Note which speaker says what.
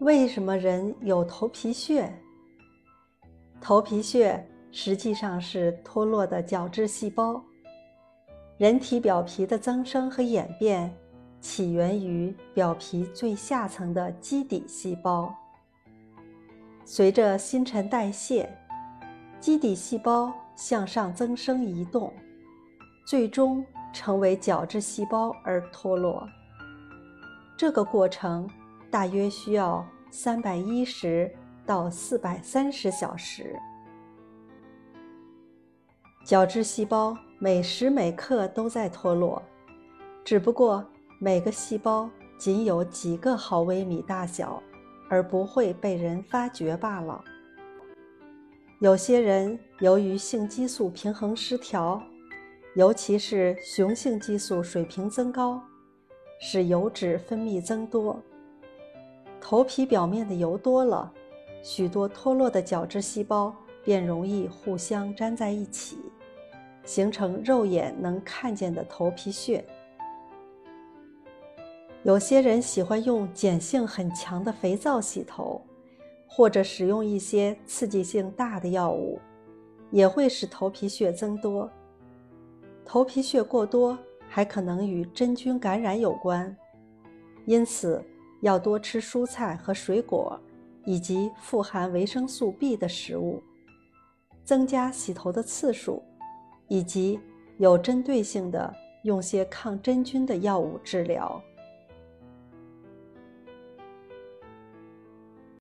Speaker 1: 为什么人有头皮屑？头皮屑实际上是脱落的角质细胞。人体表皮的增生和演变起源于表皮最下层的基底细胞。随着新陈代谢，基底细胞向上增生移动，最终成为角质细胞而脱落。这个过程大约需要三百一十到四百三十小时。角质细胞每时每刻都在脱落，只不过每个细胞仅有几个毫微米大小，而不会被人发觉罢了。有些人由于性激素平衡失调，尤其是雄性激素水平增高，使油脂分泌增多，头皮表面的油多了，许多脱落的角质细胞便容易互相粘在一起。形成肉眼能看见的头皮屑。有些人喜欢用碱性很强的肥皂洗头，或者使用一些刺激性大的药物，也会使头皮屑增多。头皮屑过多还可能与真菌感染有关，因此要多吃蔬菜和水果，以及富含维生素 B 的食物，增加洗头的次数。以及有针对性的用些抗真菌的药物治疗。